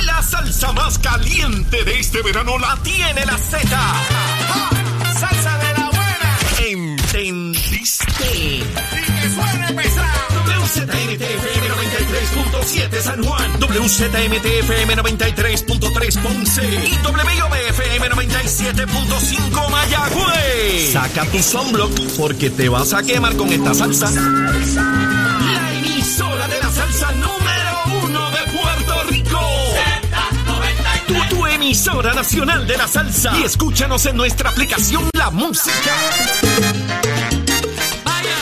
La salsa más caliente de este verano la tiene la Z. ¡Salsa de la buena! ¿Entendiste? ¡Y que! WZMTFM 93.7 San Juan, WZMTFM 93.3 Ponce y WIOBFM 97.5 Mayagüez. Saca tu sunblock porque te vas a quemar con esta salsa. La emisora de la salsa número emisora nacional de la salsa. Y escúchanos en nuestra aplicación La Música. Vaya,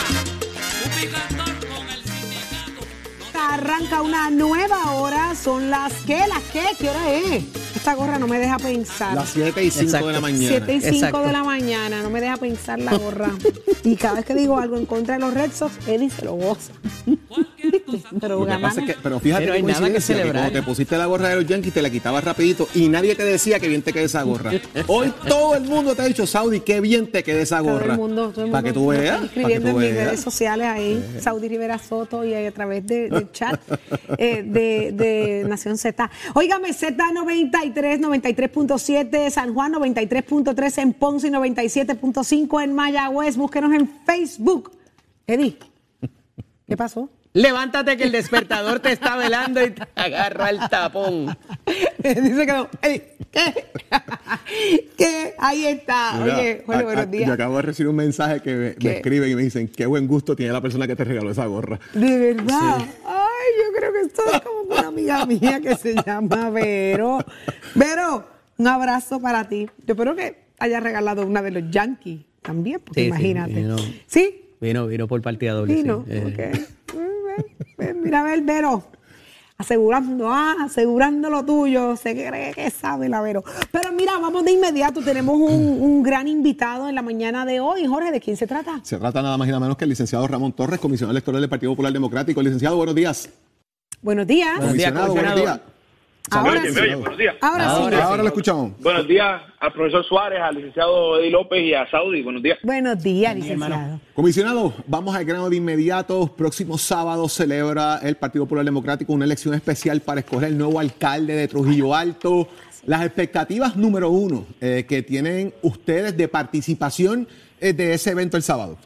un picantón con el sindicato. Arranca una nueva hora, son las que, las que, ¿qué hora es? Esta gorra no me deja pensar. Las 7 y 5 de la mañana. 7 y 5 Exacto. de la mañana, no me deja pensar la gorra. y cada vez que digo algo en contra de los Red Sox, Eddie se lo goza. Pero Lo que ganar- pasa es que, pero fíjate Pero hay nada que que celebrar. cuando te pusiste la gorra de los Yankees te la quitabas rapidito y nadie te decía que bien te quede esa gorra. Hoy todo el mundo te ha dicho, Saudi, qué bien te quede esa todo gorra. el mundo, todo el para que mundo tú veas, que escribiendo en mis redes sociales ahí, Saudi Rivera Soto y ahí a través de, del chat eh, de, de Nación Z. Óigame, Z93, 93.7, San Juan 93.3 en Ponce y 97.5 en Mayagüez. Búsquenos en Facebook. Eddie, ¿qué pasó? Levántate que el despertador te está velando y te agarra el tapón. Dice que no. ¿Qué? ¿Qué? Ahí está. Mira, Oye, Jorge, a- buenos a- días. Yo acabo de recibir un mensaje que me, escriben y me dicen, qué buen gusto tiene la persona que te regaló esa gorra. De verdad. Ay, yo creo que esto es como una amiga mía que se llama Vero. Vero, un abrazo para ti. Yo espero que haya regalado una de los Yankees también, porque Sí, sí, imagínate. vino. ¿Sí? Vino, vino por partida doble. Vino. Eh, ok. Ven, Mira a ver, Vero. Asegurando, ah, asegurando lo tuyo. Se cree que sabe la Vero. Pero mira, vamos de inmediato. Tenemos un, un gran invitado en la mañana de hoy. Jorge, ¿de quién se trata? Se trata nada más y nada menos que el licenciado Ramón Torres, comisionado electoral del Partido Popular Democrático. Licenciado, buenos días. Buenos días. Buenos días, comisionado, buenos días. Ahora sí. comisionado. buenos días. Ahora, sí. Ahora, ahora lo escuchamos. Buenos días al profesor Suárez, al licenciado Eddie López y a Saudi. Buenos días. Buenos días, licenciado. Comisionado, vamos al grano de inmediato. Próximo sábado celebra el Partido Popular Democrático una elección especial para escoger el nuevo alcalde de Trujillo Alto. Las expectativas número uno eh, que tienen ustedes de participación eh, de ese evento el sábado.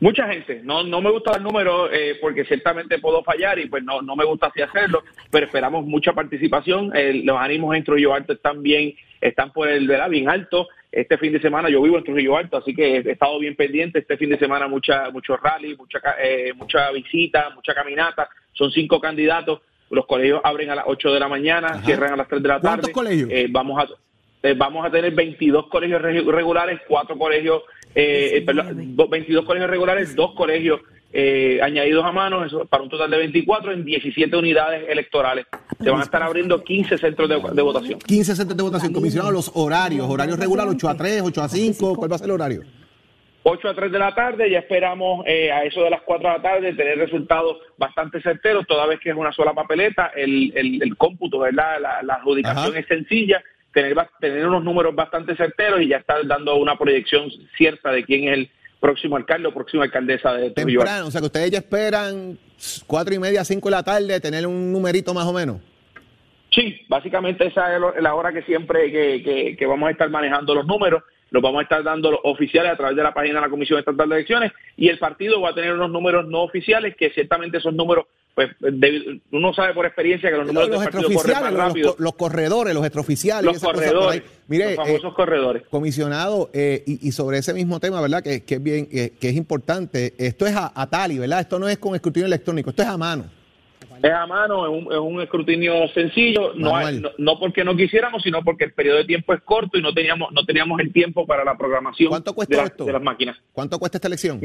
Mucha gente, no, no me gusta el número eh, porque ciertamente puedo fallar y pues no, no me gusta así hacerlo, pero esperamos mucha participación. Los ánimos en Trujillo Alto están bien, están por el ¿verdad? bien alto. Este fin de semana yo vivo en Trujillo Alto, así que he estado bien pendiente. Este fin de semana mucha, mucho rally, mucha, eh, mucha visita, mucha caminata. Son cinco candidatos. Los colegios abren a las 8 de la mañana, Ajá. cierran a las 3 de la tarde. ¿Cuántos colegios? Eh, vamos a eh, vamos a tener 22 colegios regu- regulares, cuatro colegios, eh, perdón, do- 22 colegios regulares, dos colegios eh, añadidos a mano, eso para un total de 24 en 17 unidades electorales. Se van a estar abriendo 15 centros de, de votación. 15 centros de votación. Comisionado, los horarios. Horarios regulares 8 a 3, 8 a 5. ¿Cuál va a ser el horario? 8 a 3 de la tarde, ya esperamos eh, a eso de las 4 de la tarde tener resultados bastante certeros, toda vez que es una sola papeleta, el, el, el cómputo, ¿verdad? La, la adjudicación Ajá. es sencilla, tener, tener unos números bastante certeros y ya estar dando una proyección cierta de quién es el próximo alcalde o próxima alcaldesa de. Temprano. O sea que ustedes ya esperan 4 y media, 5 de la tarde tener un numerito más o menos. Sí, básicamente esa es la hora que siempre que, que- que vamos a estar manejando los números, los vamos a estar dando los oficiales a través de la página de la Comisión Estatal de Elecciones y el partido va a tener unos números no oficiales que ciertamente esos números, pues de- uno sabe por experiencia que los números Los del partido corren extraoficiales, más los, rápido. los- los corredores, los extraoficiales. Los corredores. Mire, los famosos corredores. Comisionado, eh, y, y sobre ese mismo tema, ¿verdad? Que, que es bien, eh, que es importante. Esto es a, a tali, ¿verdad? Esto no es con escrutinio electrónico, esto es a mano. Es a mano, es un, es un escrutinio sencillo, no, hay- no, no porque no quisiéramos, sino porque el periodo de tiempo es corto y no teníamos no teníamos el tiempo para la programación ¿Cuánto cuesta de, esto? de las máquinas. ¿Cuánto cuesta esta elección?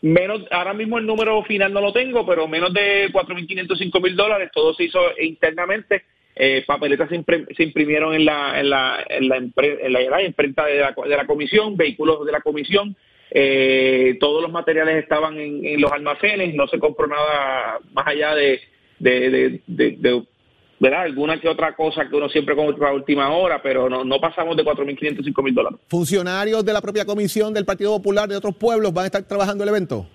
Menos, ahora mismo el número final no lo tengo, pero menos de 4.500, mil dólares, todo se hizo internamente. Eh, papeletas se, impre- se imprimieron en la, en la, en la, en la- en la imprenta de la, de la comisión, vehículos de la comisión, eh, todos los materiales estaban en, los almacenes, no se compró nada más allá de, ¿verdad? alguna que otra cosa que uno siempre compra a última hora, pero no, no pasamos de 4.500, mil dólares. ¿Funcionarios de la propia comisión del Partido Popular de otros pueblos van a estar trabajando el evento?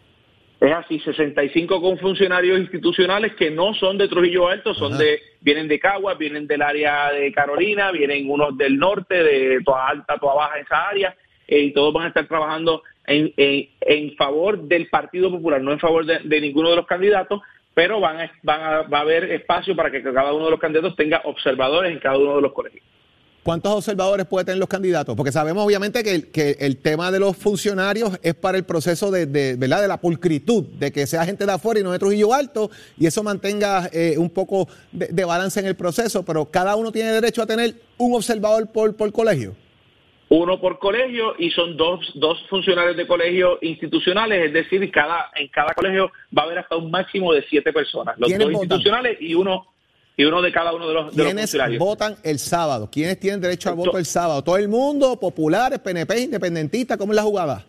Es así, 65 con funcionarios institucionales que no son de Trujillo Alto, son de vienen de Caguas, vienen del área de Carolina, vienen unos del norte, de toda alta, toda baja esa área, eh, y todos van a estar trabajando en, en, en favor del Partido Popular, no en favor de, de ninguno de los candidatos, pero van a, van a, va a haber espacio para que cada uno de los candidatos tenga observadores en cada uno de los colegios. ¿Cuántos observadores puede tener los candidatos? Porque sabemos obviamente que el, que el tema de los funcionarios es para el proceso de, de, ¿verdad? de la pulcritud, de que sea gente de afuera y no de Trujillo Alto, y eso mantenga eh, un poco de, de, balance en el proceso, pero cada uno tiene derecho a tener un observador por, por colegio. Uno por colegio y son dos, dos funcionarios de colegio institucionales, es decir, cada, en cada colegio va a haber hasta un máximo de siete personas, los dos votan? institucionales y uno y uno de cada uno de los, de los ¿Quiénes funcionarios. votan el sábado? ¿Quiénes tienen derecho al To- voto el sábado? ¿Todo el mundo? ¿Populares, PNP, independentistas? ¿Cómo es la jugada?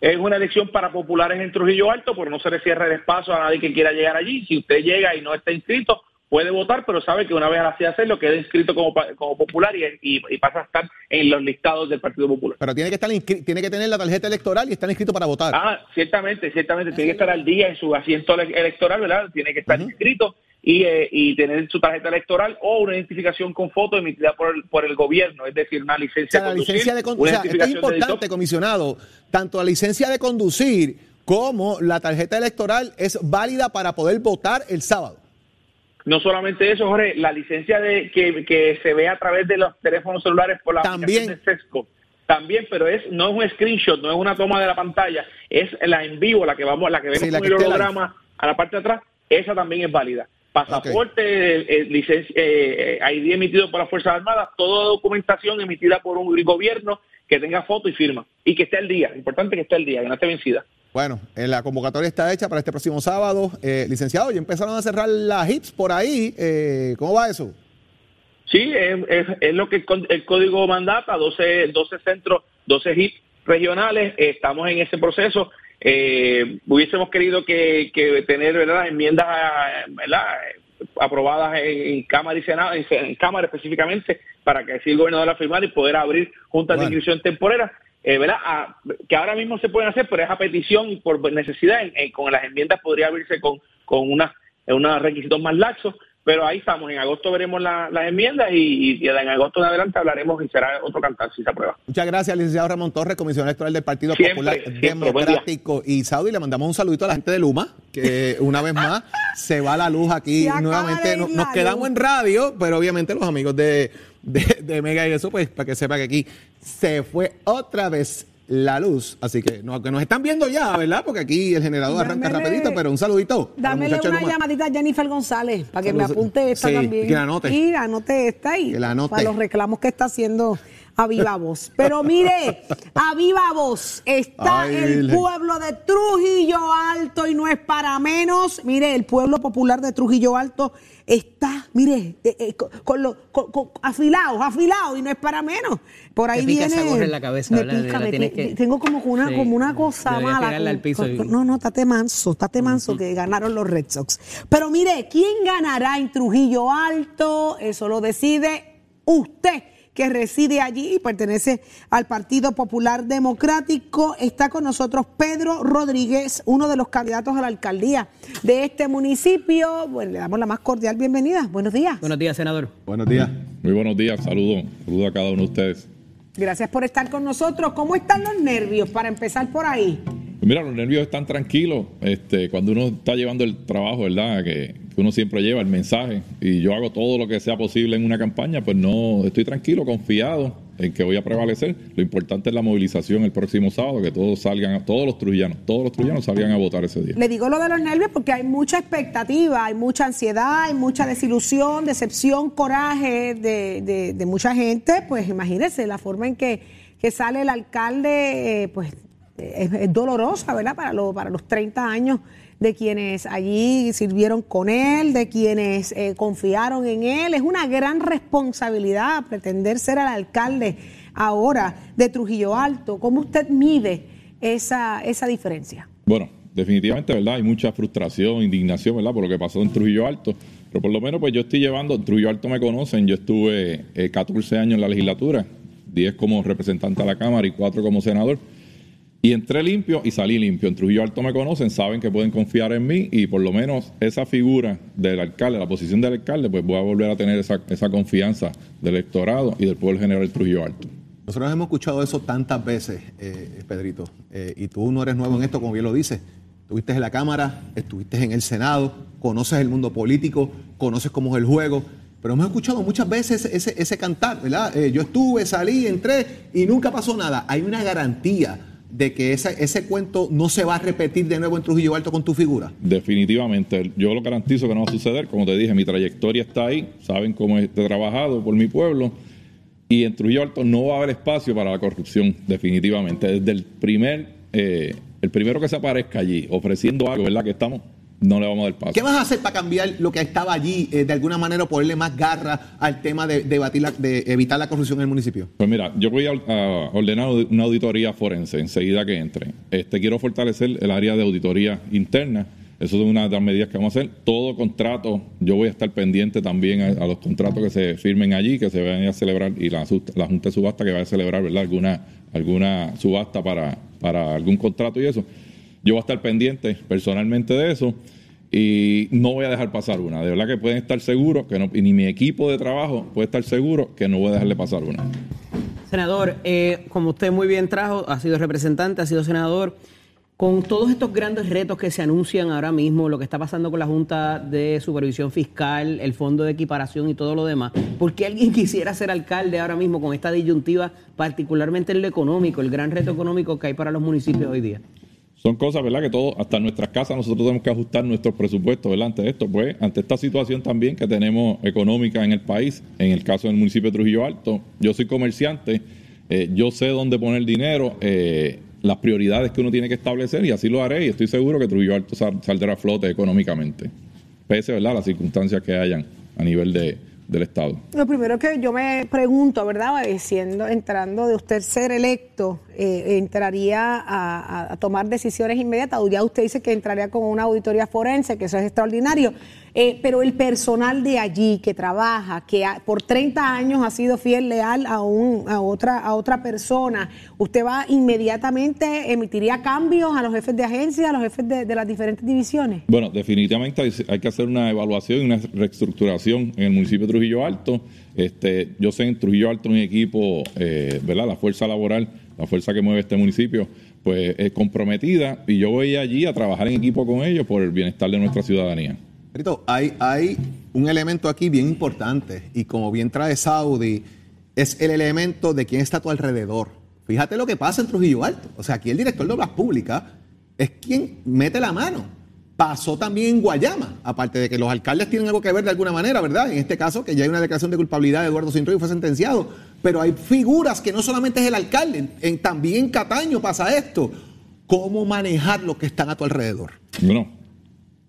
Es una elección para populares en Trujillo Alto, pero no se le cierra el espacio a nadie que quiera llegar allí. Si usted llega y no está inscrito, puede votar, pero sabe que una vez así hacerlo, queda inscrito como, como popular y, y- y pasa a estar en los listados del Partido Popular. Pero tiene que estar tiene que tener la tarjeta electoral y estar inscrito para votar. Ah, ciertamente, ciertamente. Tiene que estar al día en su asiento ele- electoral, ¿verdad? Tiene que estar inscrito y, eh, y tener su tarjeta electoral o una identificación con foto emitida por el, por el gobierno, es decir, una O licencia sea, la de conducir, licencia de conducir. O sea, esto es importante, comisionado. Tanto la licencia de conducir como la tarjeta electoral es válida para poder votar el sábado. No solamente eso, Jorge, la licencia de que, que se ve a través de los teléfonos celulares por la También. aplicación de Sesco. También, pero es no es un screenshot, no es una toma de la pantalla, es la en vivo, la que vamos, la que vemos Sí, la con que el holograma a la parte de atrás, esa también es válida. Pasaporte, eh, licencia, eh, eh, ID emitido por las Fuerzas Armadas, toda documentación emitida por un gobierno que tenga foto y firma y que esté al día. Importante que esté al día, que no esté vencida. Bueno, eh, la convocatoria está hecha para este próximo sábado. Eh, licenciado, ya empezaron a cerrar las hits por ahí. Eh, ¿Cómo va eso? Sí, es, es- es lo que el, código mandata, 12, 12 centros, 12 HIP regionales, estamos en ese proceso. Eh, hubiésemos querido que, que tener ¿verdad? enmiendas ¿verdad? aprobadas en, en Cámara y Senado, en, en Cámara específicamente, para que así el gobernador la firmara y poder abrir juntas Bueno. de inscripción temporera. Eh, ¿verdad? A- que ahora mismo se pueden hacer, pero es a petición y por necesidad. En- en- con las enmiendas podría abrirse con, con una, unos requisitos más laxos, pero ahí estamos. En agosto veremos la- las enmiendas y, y en agosto en adelante hablaremos y será otro cantar si se aprueba. Muchas gracias, licenciado Ramón Torres, comisionado electoral del Partido Siempre, Popular siempre, Democrático y Saudi. Le mandamos un saludito a la gente de Luma, que una vez más se va la luz aquí nuevamente. de ir No- la nos quedamos luz. en radio, pero obviamente los amigos de, de, de Mega y eso, pues para que sepa que aquí se fue otra vez la luz. Así que, no, que nos están viendo ya, ¿verdad? Porque aquí el generador arranca rapidito, pero un saludito. Dámele una llamadita a Jennifer González para que me apunte esta Sí, también. que la anote. Y anote esta y Que la anote. para los reclamos que está haciendo a viva voz. Pero mire, a viva voz está Ay, el pueblo de Trujillo Alto y no es para menos. Mire, el pueblo popular de Trujillo Alto está, mire, eh, eh, con, con los con- con- afilados, afilados y no es para menos. Por ahí Te pica viene. esa gorra en la cabeza, me pica, La me tienes pi- que- tengo como una, Sí. como una cosa mala. al piso y- no, no, estate manso, estate manso que ganaron los Red Sox. Pero mire, ¿quién ganará en Trujillo Alto? Eso lo decide usted que reside allí y pertenece al Partido Popular Democrático. Está con nosotros Pedro Rodríguez, uno de los candidatos a la alcaldía de este municipio. Bueno, le damos la más cordial bienvenida. Buenos días. Buenos días, senador. Buenos días. Muy buenos días, saludos, saludos a cada uno de ustedes. Gracias por estar con nosotros. ¿Cómo están los nervios para empezar por ahí? Pues Mira, los nervios están tranquilos este, cuando uno está llevando el trabajo, ¿verdad? Que, que uno siempre lleva el mensaje y yo hago todo lo que sea posible en una campaña, pues no, estoy tranquilo, confiado en que voy a prevalecer. Lo importante es la movilización el próximo sábado, que todos salgan, todos los trujillanos, todos los trujillanos salgan a votar ese día. Le digo lo de los nervios porque hay mucha expectativa, hay mucha ansiedad, hay mucha desilusión, decepción, coraje de, de- mucha gente. Pues imagínense la forma en que, que sale el alcalde, eh, pues es, es dolorosa, ¿verdad? Para, lo- para los 30 años de quienes allí sirvieron con él, de quienes eh, confiaron en él. Es una gran responsabilidad pretender ser el alcalde ahora de Trujillo Alto. ¿Cómo usted mide esa, esa diferencia? Bueno, definitivamente, ¿verdad? Hay mucha frustración, indignación, ¿verdad? Por lo que pasó en Trujillo Alto. Pero por lo menos, pues yo estoy llevando, Trujillo Alto me conocen, yo estuve eh, 14 años en la legislatura, 10 como representante a la Cámara y 4 como senador. Y entré limpio y salí limpio. En Trujillo Alto me conocen, saben que pueden confiar en mí y por lo menos esa figura del alcalde, la posición del alcalde, pues voy a volver a tener esa, confianza del electorado y del pueblo general Trujillo Alto. Nosotros hemos escuchado eso tantas veces, eh, Pedrito, eh, y tú no eres nuevo en esto, como bien lo dices. Estuviste en la Cámara, estuviste en el Senado, conoces el mundo político, conoces cómo es el juego, pero hemos escuchado muchas veces ese, ese cantar, ¿verdad? Eh, yo estuve, salí, entré y nunca pasó nada. Hay una garantía de que ese, cuento no se va a repetir de nuevo en Trujillo Alto con tu figura. Definitivamente, yo lo garantizo que no va a suceder. Como te dije, mi trayectoria está ahí, saben cómo he trabajado por mi pueblo. Y en Trujillo Alto no va a haber espacio para la corrupción, definitivamente. Desde el primer, eh, el primero que se aparezca allí ofreciendo algo, ¿verdad? Que estamos, no le vamos a dar paso. ¿Qué vas a hacer para cambiar lo que estaba allí, eh, de alguna manera, o ponerle más garra al tema de, de batir la- de evitar la corrupción en el municipio? Pues mira, yo voy a, a ordenar una auditoría forense enseguida que entre. Este quiero fortalecer el área de auditoría interna. Eso es una de las medidas que vamos a hacer. Todo contrato, yo voy a estar pendiente también a, a los contratos que se firmen allí, que se vayan a celebrar, y la Junta de Subasta que vaya a celebrar, ¿verdad? Alguna, alguna subasta para, para algún contrato y eso. Yo voy a estar pendiente personalmente de eso y no voy a dejar pasar una. De verdad que pueden estar seguros que no, y ni mi equipo de trabajo puede estar seguro que no voy a dejarle pasar una. Senador, eh, como usted muy bien trajo, ha sido representante, ha sido senador, con todos estos grandes retos que se anuncian ahora mismo, lo que está pasando con la Junta de Supervisión Fiscal, el Fondo de Equiparación y todo lo demás, ¿por qué alguien quisiera ser alcalde ahora mismo con esta disyuntiva, particularmente en lo económico, el gran reto económico que hay para los municipios hoy día? Son cosas, ¿verdad? Que todo, hasta nuestras casas nosotros tenemos que ajustar nuestros presupuestos, ¿verdad? Ante esto, pues, ante esta situación también que tenemos económica en el país, en el caso del municipio de Trujillo Alto, yo soy comerciante, eh, yo sé dónde poner dinero, eh, las prioridades que uno tiene que establecer y así lo haré y estoy seguro que Trujillo Alto sal- saldrá a flote económicamente, pese, ¿verdad? a Las circunstancias que hayan a nivel de, del Estado. Lo primero que yo me pregunto, ¿verdad? Siendo, entrando de usted ser electo, eh, ¿entraría a, a- tomar decisiones inmediatas? Ya usted dice que entraría con una auditoría forense, que eso es extraordinario. Eh, pero el personal de allí que trabaja, que por 30 años ha sido fiel, leal a, un, a, otra, a otra persona, ¿usted va inmediatamente, emitiría cambios a los jefes de agencia, a los jefes de, las diferentes divisiones? Bueno, definitivamente hay, que hacer una evaluación y una reestructuración en el municipio de Trujillo Alto. Este, yo sé en Trujillo Alto mi equipo, eh, ¿verdad? La fuerza laboral, la fuerza que mueve este municipio, pues es comprometida y yo voy allí a trabajar en equipo con ellos por el bienestar de nuestra ciudadanía. Hay, un elemento aquí bien importante y como bien trae Saudi, es el elemento de quién está a tu alrededor. Fíjate lo que pasa en Trujillo Alto. O sea, aquí el director de Obras Públicas es quien mete la mano. Pasó también en Guayama, aparte de que los alcaldes tienen algo que ver de alguna manera, ¿verdad? En este caso, que ya hay una declaración de culpabilidad de Eduardo Cintrón y fue sentenciado. Pero hay figuras que no solamente es el alcalde, también en Cataño pasa esto. ¿Cómo manejar los que están a tu alrededor? Bueno,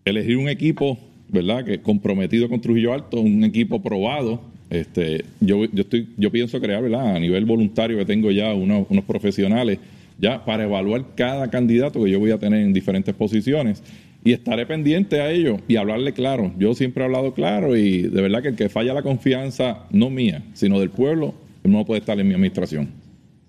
elegir un equipo, ¿verdad? Que comprometido con Trujillo Alto, un equipo probado. Este, yo, yo estoy, yo pienso crear, ¿verdad? A nivel voluntario que tengo ya unos, unos profesionales ya para evaluar cada candidato que yo voy a tener en diferentes posiciones y estaré pendiente a ello y hablarle claro. Yo siempre he hablado claro y de verdad que el que falla la confianza, no mía, sino del pueblo, no puede estar en mi administración.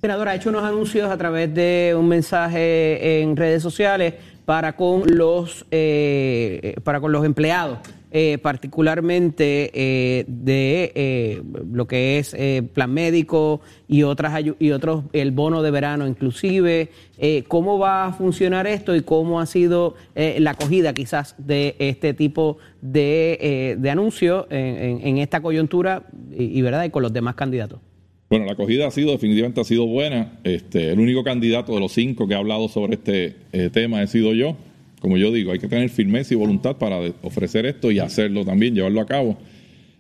Senador, ha hecho unos anuncios a través de un mensaje en redes sociales para con los eh, para con los empleados, eh, particularmente eh, de eh, lo que es eh, plan médico y otras y otros el bono de verano inclusive. Eh, ¿Cómo va a funcionar esto y cómo ha sido eh, la acogida quizás de este tipo de, de anuncios en, en- en esta coyuntura y, y verdad y con los demás candidatos? Bueno, la acogida ha sido, definitivamente ha sido buena. Este, el único candidato de los cinco que ha hablado sobre este eh, tema he sido yo. Como yo digo, hay que tener firmeza y voluntad para ofrecer esto y hacerlo también, llevarlo a cabo.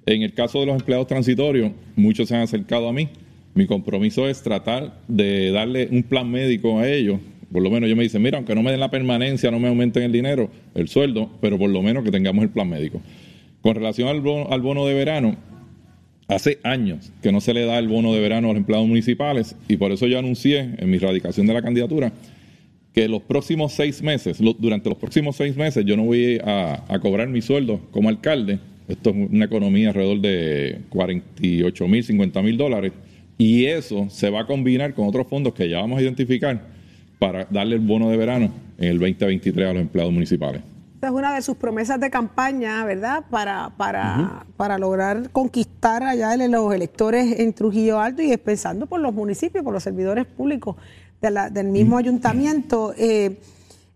En el caso de los empleados transitorios, muchos se han acercado a mí. Mi compromiso es tratar de darle un plan médico a ellos. Por lo menos yo me dicen, mira, aunque no me den la permanencia, no me aumenten el dinero, el sueldo, pero por lo menos que tengamos el plan médico. Con relación al bono, al bono de verano, Hace años que no se le da el bono de verano a los empleados municipales y por eso yo anuncié en mi radicación de la candidatura que los próximos seis meses, durante los próximos seis meses, yo no voy a, a cobrar mi sueldo como alcalde. Esto es una economía alrededor de 48 mil, 50 mil dólares. Y eso se va a combinar con otros fondos que ya vamos a identificar para darle el bono de verano en el 2023 a los empleados municipales. Esta es una de sus promesas de campaña, ¿verdad? Para, para, para lograr conquistar allá los electores en Trujillo Alto y pensando por los municipios, por los servidores públicos de la- del mismo ayuntamiento. Eh,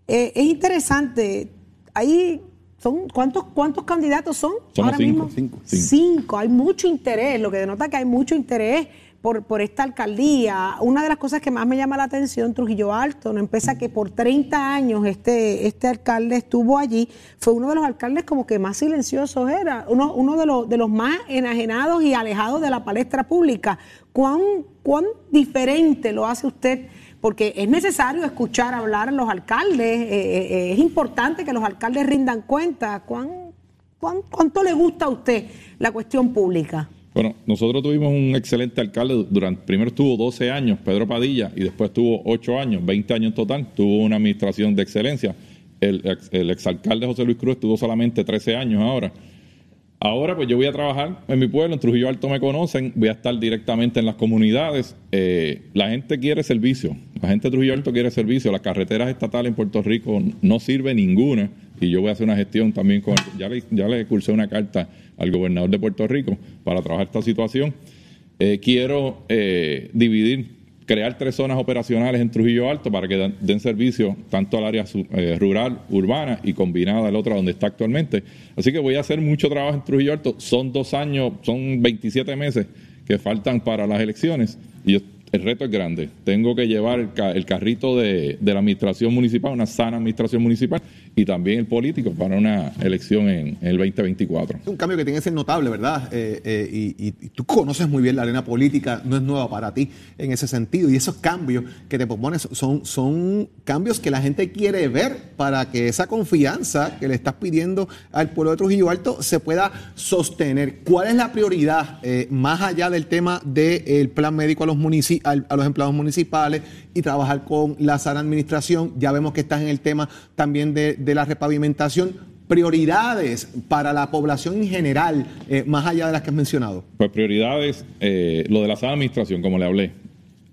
eh, es interesante. Ahí son ¿cuántos, cuántos candidatos son Somos ahora cinco, mismo? cinco, cinco. Cinco. Hay mucho interés, lo que denota que hay mucho interés por, por esta alcaldía. Una de las cosas que más me llama la atención, Trujillo Alto, no empieza que por 30 años este, este alcalde estuvo allí, fue uno de los alcaldes como que más silenciosos era, uno, uno de, los, de los más enajenados y alejados de la palestra pública. ¿Cuán, cuán diferente lo hace usted? Porque es necesario escuchar hablar a los alcaldes, eh, eh, eh, es importante que los alcaldes rindan cuenta. ¿Cuán, cuán- ¿Cuánto le gusta a usted la cuestión pública? Bueno, nosotros tuvimos un excelente alcalde durante, primero estuvo 12 años, Pedro Padilla, y después estuvo 8 años, 20 años en total, tuvo una administración de excelencia. El, ex- el exalcalde José Luis Cruz estuvo solamente 13 años ahora. Ahora pues yo voy a trabajar en mi pueblo, en Trujillo Alto me conocen, voy a estar directamente en las comunidades. Eh, la gente quiere servicio, la gente de Trujillo Alto quiere servicio, las carreteras estatales en Puerto Rico no sirve ninguna y yo voy a hacer una gestión también con, ya le, ya le cursé una carta al gobernador de Puerto Rico para trabajar esta situación. Eh, quiero eh, dividir, crear tres zonas operacionales en Trujillo Alto para que den, servicio tanto al área eh, rural, urbana y combinada al otro donde está actualmente. Así que voy a hacer mucho trabajo en Trujillo Alto. Son dos años, son 27 meses que faltan para las elecciones y yo- el reto es grande. Tengo que llevar el, ca- el carrito de, la administración municipal, una sana administración municipal y también el político para una elección en, el 2024. Es un cambio que tiene que ser notable, ¿verdad? Eh, eh, y, tú conoces muy bien la arena política, no es nueva para ti en ese sentido. Y esos cambios que te propones son, cambios que la gente quiere ver para que esa confianza que le estás pidiendo al pueblo de Trujillo Alto se pueda sostener. ¿Cuál es la prioridad eh, más allá del tema del plan médico a los, munici- al- a los empleados municipales y trabajar con la sana administración? Ya vemos que estás en el tema también de, de la repavimentación prioridades para la población en general, eh, más allá de las que has mencionado? Pues prioridades, eh, lo de la sana administración, como le hablé.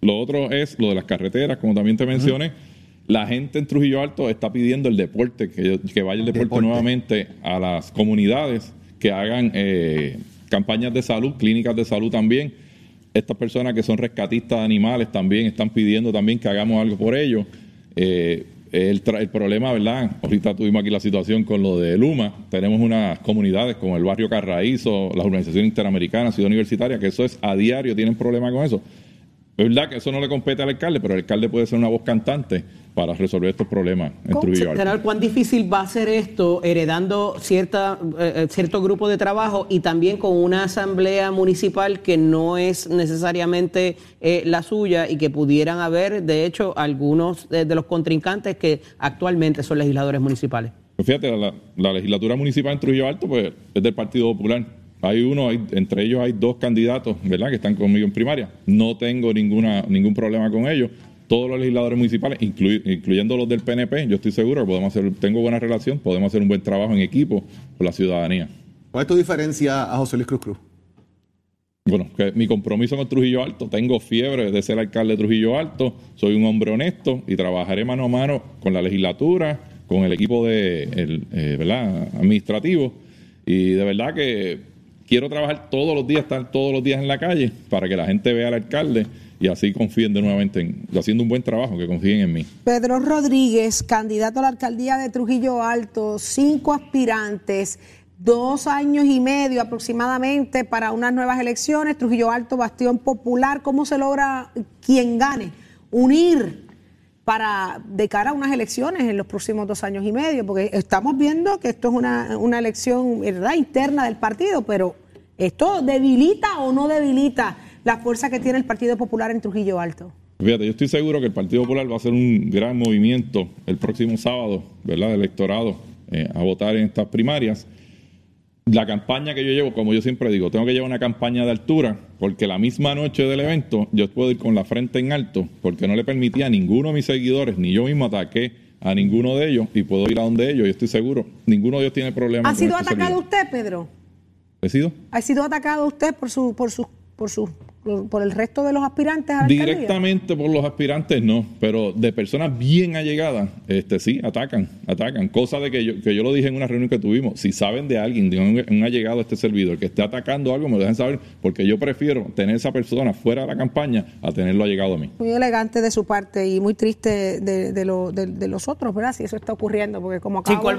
Lo otro es lo de las carreteras, como también te mencioné. La gente en Trujillo Alto está pidiendo el deporte, que, que vaya el deporte, Deporte. nuevamente a las comunidades, que hagan eh, campañas de salud, clínicas de salud también. Estas personas que son rescatistas de animales también están pidiendo también que hagamos algo por ellos. Eh, el, el problema, ¿verdad? Ahorita tuvimos aquí la situación con lo de Luma. Tenemos unas comunidades como el barrio Carraízo, las organizaciones interamericanas, Ciudad Universitaria, que eso es a diario, tienen problemas con eso. Es verdad que eso no le compete al alcalde, pero el alcalde puede ser una voz cantante para resolver estos problemas en ¿Cómo Trujillo Alto. General, ¿cuán difícil va a ser esto heredando cierta, eh, eh, cierto grupo de trabajo y también con una asamblea municipal que no es necesariamente eh, la suya y que pudieran haber, de hecho, algunos de, de los contrincantes que actualmente son legisladores municipales? Pues fíjate, la, la legislatura municipal en Trujillo Alto pues, es del Partido Popular. Hay uno, hay- entre ellos hay dos candidatos, ¿verdad?, que están conmigo en primaria. No tengo ninguna, ningún problema con ellos. Todos los legisladores municipales, incluyendo los del PNP, yo estoy seguro que podemos hacer, tengo buena relación, podemos hacer un buen trabajo en equipo con la ciudadanía. ¿Cuál es tu diferencia a José Luis Cruz Cruz? Bueno, que mi compromiso con Trujillo Alto, tengo fiebre de ser alcalde de Trujillo Alto, soy un hombre honesto y trabajaré mano a mano con la legislatura, con el equipo de, el, eh, ¿verdad? administrativo y de verdad que quiero trabajar todos los días, estar todos los días en la calle para que la gente vea al alcalde y así confíen de nuevamente en, haciendo un buen trabajo, que confíen en mí. Pedro Rodríguez, candidato a la alcaldía de Trujillo Alto, cinco aspirantes, dos años y medio aproximadamente para unas nuevas elecciones. Trujillo Alto, bastión popular. ¿Cómo se logra quien gane? Unir para de cara a unas elecciones en los próximos dos años y medio, porque estamos viendo que esto es una, una elección ¿verdad? interna del partido, pero ¿esto debilita o no debilita la fuerza que tiene el Partido Popular en Trujillo Alto? Fíjate, yo estoy seguro que el Partido Popular va a hacer un gran movimiento el próximo sábado, ¿verdad? De electorado eh, a votar en estas primarias. La campaña que yo llevo, como yo siempre digo, tengo que llevar una campaña de altura, porque la misma noche del evento yo puedo ir con la frente en alto, porque no le permitía a ninguno de mis seguidores, ni yo mismo ataqué a ninguno de ellos, y puedo ir a donde ellos, y estoy seguro, ninguno de ellos tiene problema. ¿Ha sido este atacado servidor. usted, Pedro? ¿He sido? ¿Ha sido atacado usted por su, por su, por sus por el resto de los aspirantes a la alcaldía? Directamente por los aspirantes no, pero de personas bien allegadas, este sí, atacan, atacan. Cosa de que yo, que yo lo dije en una reunión que tuvimos, si saben de alguien, de un, un allegado a este servidor que esté atacando algo, me lo dejan saber, porque yo prefiero tener esa persona fuera de la campaña a tenerlo allegado a mí. Muy elegante de su parte y muy triste de, de, lo- de- de los otros, ¿verdad? Si eso está ocurriendo, porque como Sin acabo con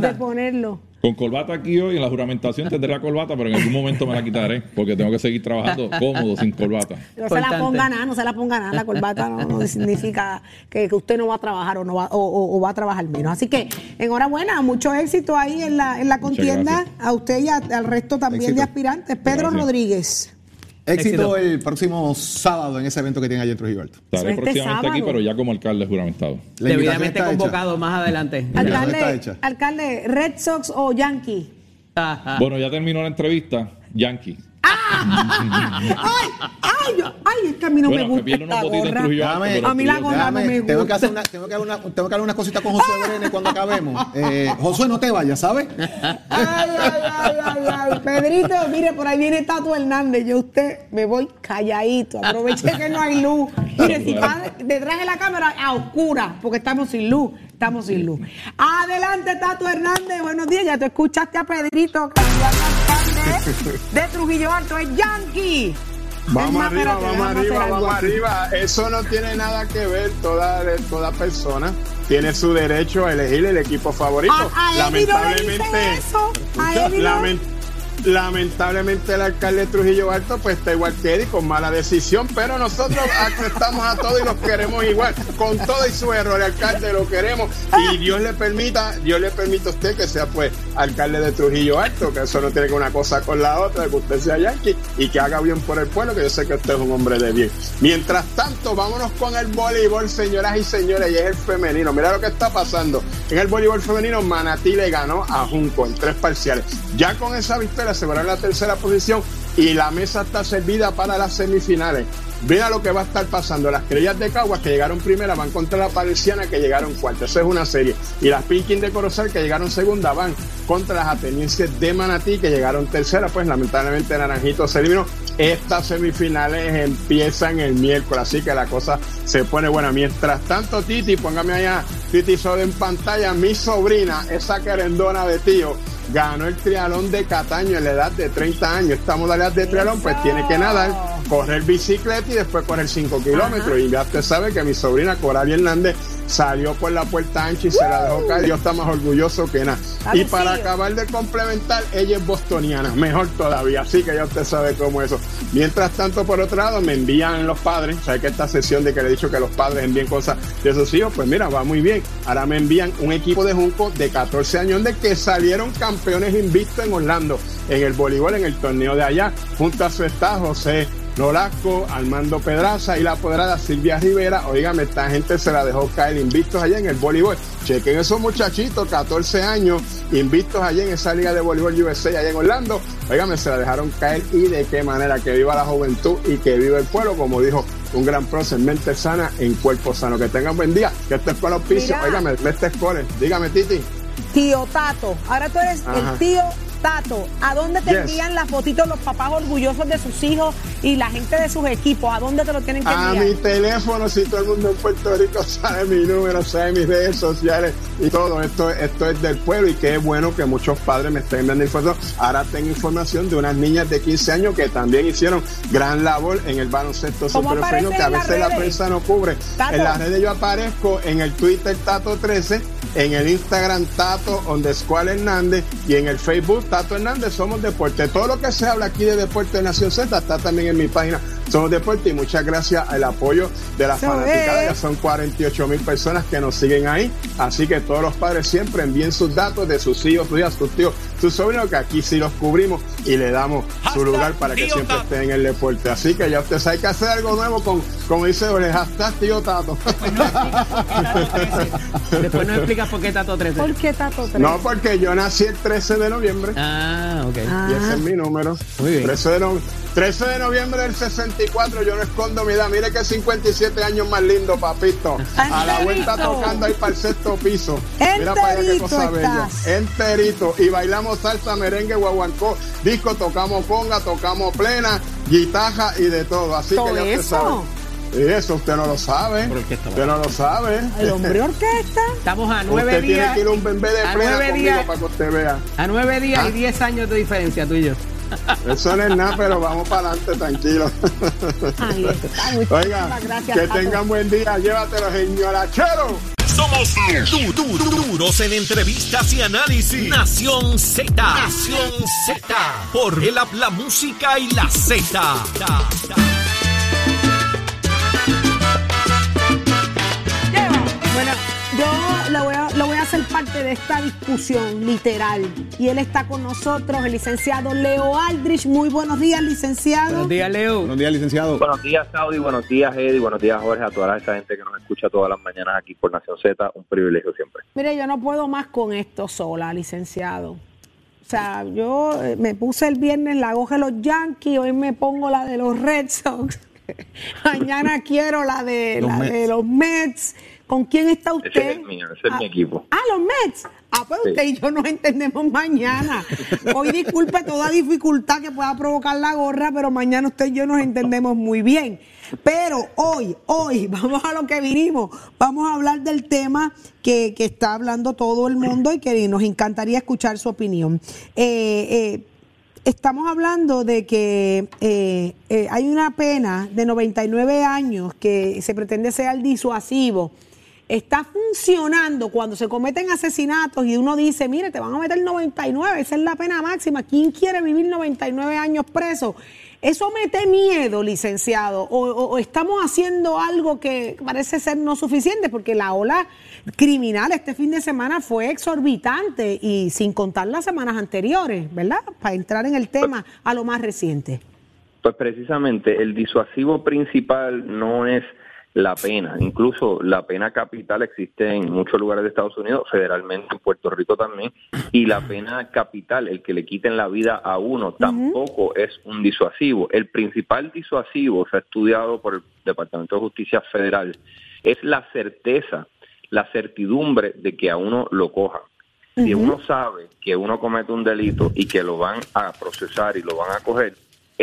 de ponerlo. Con corbata aquí hoy, en la juramentación tendré la corbata, pero en algún momento me la quitaré, porque tengo que seguir trabajando cómodo sin corbata. No se la ponga nada, no se la ponga nada. La corbata no, no significa que, que usted no va a trabajar o no va, o, o- o va a trabajar menos. Así que enhorabuena, mucho éxito ahí en la, en la contienda. A usted y a- al resto también Éxito. de aspirantes. Pedro Gracias. Rodríguez. Éxito, Éxito. el próximo sábado en ese evento que tiene allá en Trujillo Alto. Estaré Este próximamente aquí, pero ya como alcalde juramentado. Debidamente está hecha. convocado más adelante. Alcalde, hecha. alcalde, Red Sox o Yankee. Ajá. Bueno, ya terminó la entrevista. Yankee. ¡Ay! ¡Ay! yo- ¡Ay! Es que a mí no Bueno, me gusta esta gorra. A mí la gorra no me tengo, que gusta. hacer una, tengo, que una, tengo que hablar una cosita con Josué Brene cuando acabemos. Eh, Josué, no te vayas, ¿sabes? Ay, ay, ay, ay, ay. Pedrito, mire, por ahí viene Tato Hernández. Yo usted me voy calladito. Aproveche que no hay luz. Mire, si está detrás de la cámara a oscura, porque estamos sin luz. Estamos sin luz. Adelante, Tato Hernández. Buenos días. Ya tú escuchaste a Pedrito, candidato de Trujillo Alto. Es Yankee. Vamos arriba, vamos arriba, vamos arriba. Eso no tiene nada que ver. Toda, toda persona tiene su derecho a elegir el equipo favorito. A, a Eddie no le dicen eso. A Escucha, Eddie no- lamen- lamentablemente el alcalde de Trujillo Alto pues está igual que Eddie con mala decisión, pero nosotros aceptamos a todos y los queremos igual, con todo y su error, el alcalde lo queremos y Dios le permita, Dios le permita a usted que sea pues alcalde de Trujillo Alto, que eso no tiene que una cosa con la otra, que usted sea yanqui y que haga bien por el pueblo, que yo sé que usted es un hombre de bien. Mientras tanto, vámonos con el voleibol, señoras y señores, y es el femenino. Mira lo que está pasando. En el voleibol femenino, Manatí le ganó a Junco en tres parciales. Ya con esa victoria aseguraron la tercera posición y la mesa está servida para las semifinales. Mira lo que va a estar pasando. Las Estrellas de Caguas que llegaron primera van contra la Parisiana que llegaron cuarta. Eso es una serie. Y las Pinkin de Corozal que llegaron segunda van contra las atenienses de Manatí que llegaron tercera. Pues lamentablemente Naranjito se eliminó. Estas semifinales empiezan el miércoles, así que la cosa se pone buena. Mientras tanto, Titi, póngame allá, Titi Soda en pantalla, mi sobrina, esa querendona de tío, ganó el trialón de Cataño en la edad de 30 años. Esta modalidad de trialón, pues tiene que nadar, correr bicicleta y después correr 5 kilómetros. Y ya usted sabe que mi sobrina Coralia Hernández salió por la puerta ancha y se la dejó caer. Yo está más orgulloso que nada. Claro, Y para sí. acabar de complementar, ella es bostoniana, mejor todavía. Así que ya usted sabe cómo es eso. Mientras tanto, por otro lado, me envían los padres. ¿Sabe que esta sesión de que le he dicho que los padres envíen cosas de sus hijos? Pues mira, va muy bien. Ahora me envían un equipo de Junco de 14 años de que salieron campeones invictos en Orlando en el voleibol, en el torneo de allá. Junto a su está José Nolasco, Armando Pedraza y la apoderada Silvia Rivera. Oígame, esta gente se la dejó caer invictos allá en el voleibol. Chequen esos muchachitos, 14 años, invictos allá en esa liga de voleibol USA allá en Orlando. Oígame, se la dejaron caer y de qué manera. Que viva la juventud y que viva el pueblo, como dijo un gran prócer, mente sana en cuerpo sano. Que tengan buen día. Que este es con los. Mira. Oígame, este es cole. Dígame, Titi. Tío Tato. Ahora tú eres Ajá. el tío Tato. ¿A dónde te Yes. envían las fotitos los papás orgullosos de sus hijos y la gente de sus equipos? ¿A dónde te lo tienen que A enviar? mi teléfono, si todo el mundo en Puerto Rico sabe mi número, sabe mis redes sociales y todo. Esto, esto es del pueblo y qué bueno que muchos padres me estén enviando información. Ahora tengo información de unas niñas de 15 años que también hicieron gran labor en el baloncesto ¿Cómo super apareces que a veces la prensa no cubre. Tato. En las redes yo aparezco en el Twitter Tato13, en el Instagram Tato underscore Hernández y en el Facebook Tato Hernández Somos Deporte. Todo lo que se habla aquí de Deporte de Nación Z está también en mi página Somos Deporte y muchas gracias al apoyo de las fanaticadas. Ya son 48 mil personas que nos siguen ahí. Así que todos los padres siempre envíen sus datos de sus hijos, sus hijas, sus tíos, sus sobrinos, que aquí sí los cubrimos y le damos su lugar para que siempre estén en el deporte. Así que ya usted sabe que hacer algo nuevo con, como dice el hashtag tío Tato. Después nos explicas por qué Tato 13. ¿Por qué Tato 3? No, porque yo nací el 13 de noviembre Ah, ok. y ese es mi número. Muy bien. 13 de, no- 13 de noviembre del 69. 54, yo no escondo mi edad. Mire que 57 años más lindo, papito. A la vuelta tocando ahí para el sexto piso. Mira para allá qué cosa bella. Enterito. Y bailamos salsa, merengue, guaguancó. Disco, tocamos conga, tocamos plena, guitarra y de todo. Así ¿Todo que ya usted eso? sabe. Y eso usted no lo sabe. Usted no lo sabe. El hombre orquesta. Estamos a nueve Usted tiene días. que ir a un bebé de a plena nueve conmigo días. para que usted vea. A nueve días Ah. y diez años de diferencia, tú y yo. Eso no es nada, pero vamos para adelante, tranquilo. Ahí está. Oiga, gracias, que tengan buen día. Llévatelo, señora Chero. Somos du- du- du- duros en entrevistas y análisis. Nación Z. Nación Z. Por el app, la música y la Z. parte de esta discusión literal. Y él está con nosotros, el licenciado Leo Aldrich. Muy buenos días, licenciado. Buenos días, Leo. Buenos días, licenciado. Buenos días, Saudi. Buenos días, Eddie. Buenos días, Jorge. A toda esa gente que nos escucha todas las mañanas aquí por Nación Z. Un privilegio siempre. Mire, yo no puedo más con esto sola, licenciado. O sea, yo eh, me puse el viernes la hoja de los Yankees, hoy me pongo la de los Red Sox. Mañana quiero la de Los la Mets. de los Mets. ¿Con quién está usted? Ese es el mío, ese es mi equipo. Ah, los Mets. Ah, pues Sí. usted y yo nos entendemos mañana. Hoy disculpe toda dificultad que pueda provocar la gorra, pero mañana usted y yo nos entendemos muy bien. Pero hoy, hoy, vamos a lo que vinimos. Vamos a hablar del tema que, que está hablando todo el mundo y que nos encantaría escuchar su opinión. Eh, eh, Estamos hablando de que eh, hay una pena de 99 años que se pretende ser el disuasivo. Está funcionando cuando se cometen asesinatos y uno dice, mire, te van a meter 99, esa es la pena máxima. ¿Quién quiere vivir 99 años preso? Eso mete miedo, licenciado, o, o- o estamos haciendo algo que parece ser no suficiente, porque la ola criminal este fin de semana fue exorbitante y sin contar las semanas anteriores, ¿verdad? Para entrar en el tema a lo más reciente. Pues precisamente el disuasivo principal no es la pena. Incluso la pena capital existe en muchos lugares de Estados Unidos, federalmente en Puerto Rico también, y la pena capital, el que le quiten la vida a uno, tampoco es un disuasivo. El principal disuasivo, se ha estudiado por el Departamento de Justicia Federal, es la certeza, la certidumbre de que a uno lo cojan. Si uno sabe que uno comete un delito y que lo van a procesar y lo van a coger,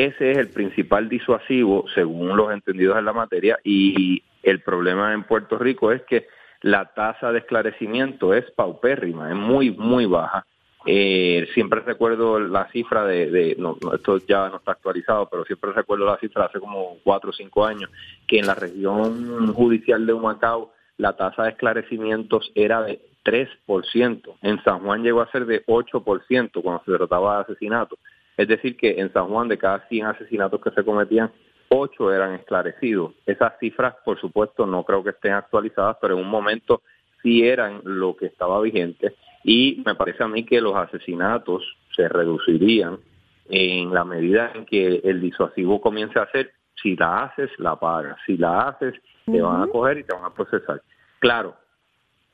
ese es el principal disuasivo según los entendidos en la materia y el problema en Puerto Rico es que la tasa de esclarecimiento es paupérrima, es muy, muy baja. Eh, siempre recuerdo la cifra de, esto ya no está actualizado, pero siempre recuerdo la cifra hace como cuatro o cinco años, que en la región judicial de Humacao la tasa de esclarecimientos era de 3%. En San Juan llegó a ser de 8% cuando se trataba de asesinatos. Es decir, que en San Juan de cada 100 asesinatos que se cometían, 8 eran esclarecidos. Esas cifras, por supuesto, no creo que estén actualizadas, pero en un momento sí eran lo que estaba vigente. Y me parece a mí que los asesinatos se reducirían en la medida en que el disuasivo comience a hacer, si la haces, la pagas. Si la haces, te van a coger y te van a procesar. Claro,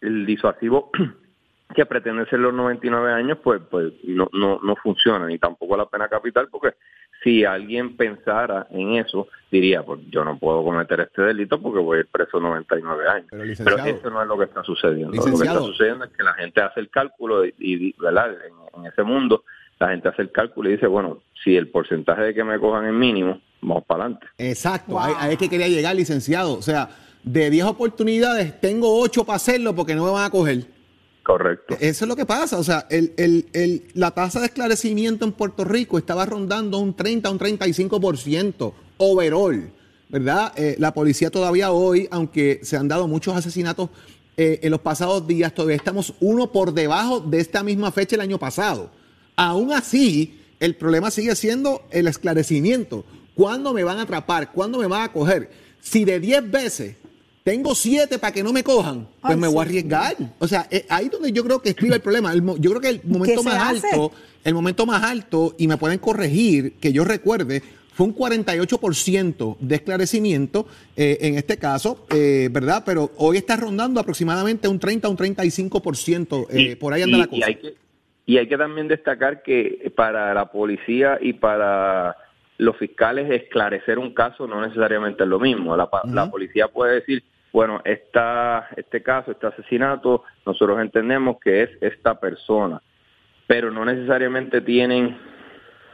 el disuasivo que pretende ser los 99 años, pues, pues no, no, no funciona, ni tampoco la pena capital, porque si alguien pensara en eso, diría, pues yo no puedo cometer este delito porque voy a ir preso 99 años. Pero, Pero, eso no es lo que está sucediendo. Lo que está sucediendo es que la gente hace el cálculo y, y, ¿verdad? En, en ese mundo, la gente hace el cálculo y dice, bueno, si el porcentaje de que me cojan es mínimo, vamos para adelante. Exacto, Wow. ahí, ahí es que quería llegar, licenciado. O sea, de 10 oportunidades, tengo 8 para hacerlo porque no me van a coger. Correcto. Eso es lo que pasa. O sea, la tasa de esclarecimiento en Puerto Rico estaba rondando un 30, un 35% overall, ¿verdad? Eh, la policía todavía hoy, aunque se han dado muchos asesinatos eh, en los pasados días, todavía estamos uno por debajo de esta misma fecha el año pasado. Aún así, el problema sigue siendo el esclarecimiento. ¿Cuándo me van a atrapar? ¿Cuándo me van a coger? Si de 10 veces tengo 7 para que no me cojan, pues Ay, me voy a arriesgar. O sea, eh, ahí donde yo creo que escribe el problema. El yo creo que el momento más hace? alto, el momento más alto, y me pueden corregir, que yo recuerde, fue un 48% de esclarecimiento eh, en este caso, eh, ¿verdad? Pero hoy está rondando aproximadamente un 30 un 35%. Eh, Y- por ahí anda y- la Y cosa. hay, que, y hay que también destacar que para la policía y para los fiscales esclarecer un caso no necesariamente es lo mismo. La, pa- la policía puede decir, bueno, esta, este caso, este asesinato, nosotros entendemos que es esta persona, pero no necesariamente tienen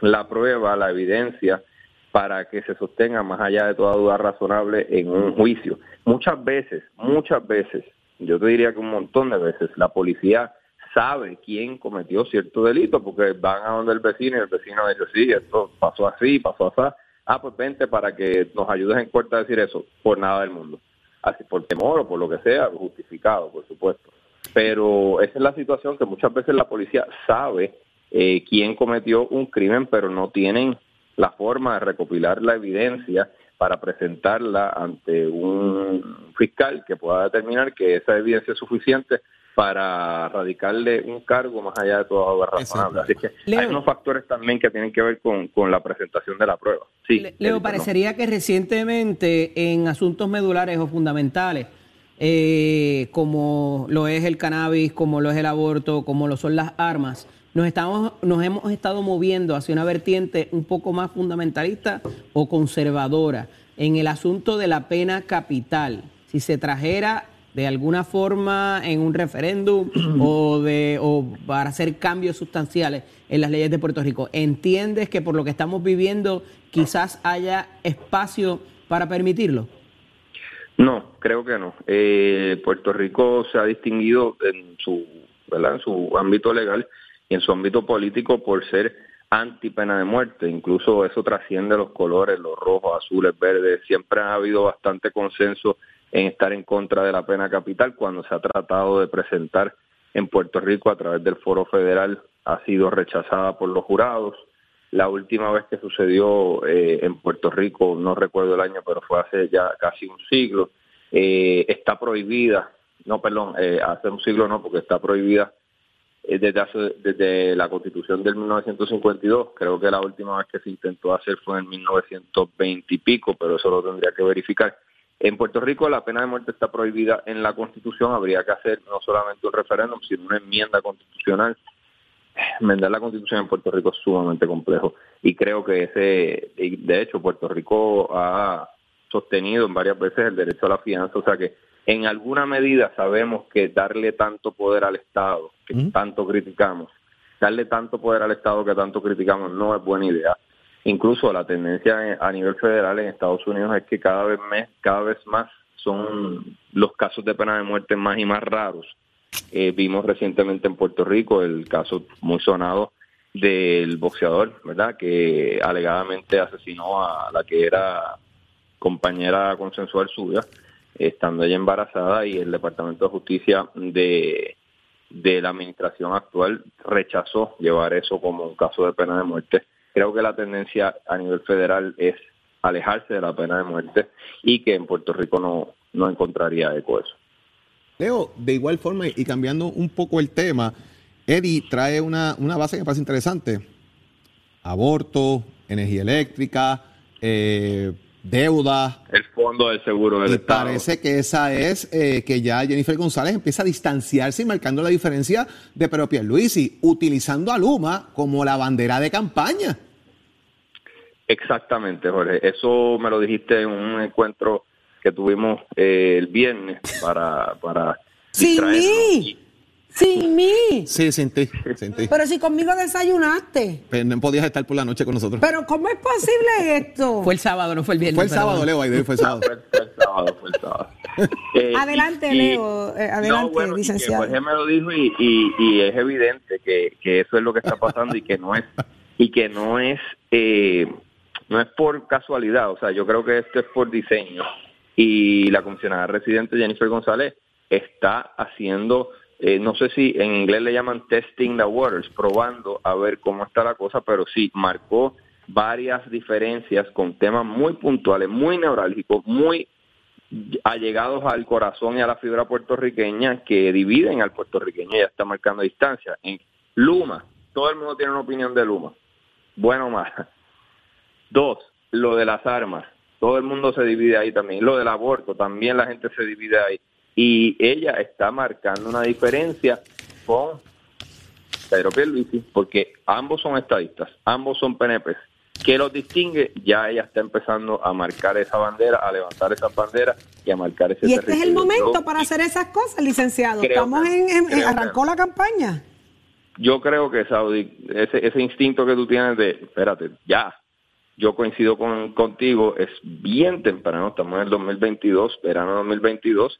la prueba, la evidencia para que se sostenga más allá de toda duda razonable en un juicio. Muchas veces, muchas veces, yo te diría que un montón de veces, la policía sabe quién cometió cierto delito porque van a donde el vecino y el vecino dice, sí, esto pasó así, pasó así. Ah, pues vente para que nos ayudes en corte a decir eso, por nada del mundo. Por temor o por lo que sea, justificado, por supuesto. Pero esa es la situación que muchas veces la policía sabe eh, quién cometió un crimen, pero no tienen la forma de recopilar la evidencia para presentarla ante un fiscal que pueda determinar que esa evidencia es suficiente para radicarle un cargo más allá de toda duda razonable. Así que hay Leo. unos factores también que tienen que ver con, con la presentación de la prueba. Sí, Leo, no. parecería que recientemente en asuntos medulares o fundamentales, eh, como lo es el cannabis, como lo es el aborto, como lo son las armas, nos, estamos, nos hemos estado moviendo hacia una vertiente un poco más fundamentalista o conservadora en el asunto de la pena capital. Si se trajera de alguna forma en un referéndum o, de, o para hacer cambios sustanciales en las leyes de Puerto Rico. ¿Entiendes que por lo que estamos viviendo quizás haya espacio para permitirlo? No, creo que no. Eh, Puerto Rico se ha distinguido en su, ¿verdad? en su ámbito legal y en su ámbito político por ser anti pena de muerte. Incluso eso trasciende los colores, los rojos, azules, verdes. Siempre ha habido bastante consenso en estar en contra de la pena capital cuando se ha tratado de presentar en Puerto Rico a través del foro federal ha sido rechazada por los jurados. La última vez que sucedió eh, en Puerto Rico, no recuerdo el año, pero fue hace ya casi un siglo, eh, está prohibida, no, perdón, eh, hace un siglo no, porque está prohibida desde, hace- desde la constitución del 1952. Creo que la última vez que se intentó hacer fue en 1920 y pico, pero eso lo tendría que verificar. En Puerto Rico la pena de muerte está prohibida en la constitución, habría que hacer no solamente un referéndum, sino una enmienda constitucional. Enmendar la constitución en Puerto Rico es sumamente complejo. Y creo que ese, de hecho Puerto Rico ha sostenido en varias veces el derecho a la fianza, o sea que en alguna medida sabemos que darle tanto poder al Estado, que tanto criticamos, darle tanto poder al Estado que tanto criticamos no es buena idea. Incluso la tendencia a nivel federal en Estados Unidos es que cada vez, mes, cada vez más son los casos de pena de muerte más y más raros. Eh, vimos recientemente en Puerto Rico el caso muy sonado del boxeador, ¿verdad? Que alegadamente asesinó a la que era compañera consensual suya, estando ella embarazada y el Departamento de Justicia de, de la administración actual rechazó llevar eso como un caso de pena de muerte. Creo que la tendencia a nivel federal es alejarse de la pena de muerte y que en Puerto Rico no, no encontraría eco eso. Leo, de igual forma, y cambiando un poco el tema, Eddie trae una, una base que me parece interesante. Aborto, energía eléctrica, eh, deuda. El fondo del seguro del Y Estado. parece que esa es eh, que ya Jennifer González empieza a distanciarse y marcando la diferencia de Pedro Pierluisi, utilizando a Luma como la bandera de campaña. Exactamente, Jorge. Eso me lo dijiste en un encuentro que tuvimos eh, el viernes para, para mí. Sin mí. Sí, sin ti, sin ti. Pero si conmigo desayunaste. Pero no podías estar por la noche con nosotros. Pero ¿cómo es posible esto? Fue el sábado, no fue el viernes. Fue el sábado, bueno. Leo, ahí fue el sábado. Fue, el sábado, fue el sábado. Eh, Adelante, y- Leo, eh, adelante, no, bueno, licenciado. Jorge me lo dijo y, y, y es evidente que, que eso es lo que está pasando y que no es y que no es eh, no es por casualidad, o sea, yo creo que esto es por diseño y la comisionada residente Jennifer González está haciendo eh, no sé si en inglés le llaman testing the waters, probando a ver cómo está la cosa, pero sí marcó varias diferencias con temas muy puntuales, muy neurálgicos, muy allegados al corazón y a la fibra puertorriqueña que dividen al puertorriqueño ya está marcando distancia. En Luma, todo el mundo tiene una opinión de Luma, bueno o mala. Dos, lo de las armas, todo el mundo se divide ahí también. Lo del aborto, también la gente se divide ahí. Y ella está marcando una diferencia con Pedro Pierluisi, porque ambos son estadistas, ambos son PNP, ¿Qué los distingue? Ya ella está empezando a marcar esa bandera, a levantar esas banderas y a marcar ese Y este es el momento para hacer esas cosas, licenciado. Creo Estamos que- en, en- creo que- arrancó la campaña. Yo creo que Saudi, ese, ese instinto que tú tienes de, espérate, ya, yo coincido con, contigo, es bien temprano, estamos en el 2022, verano 2022,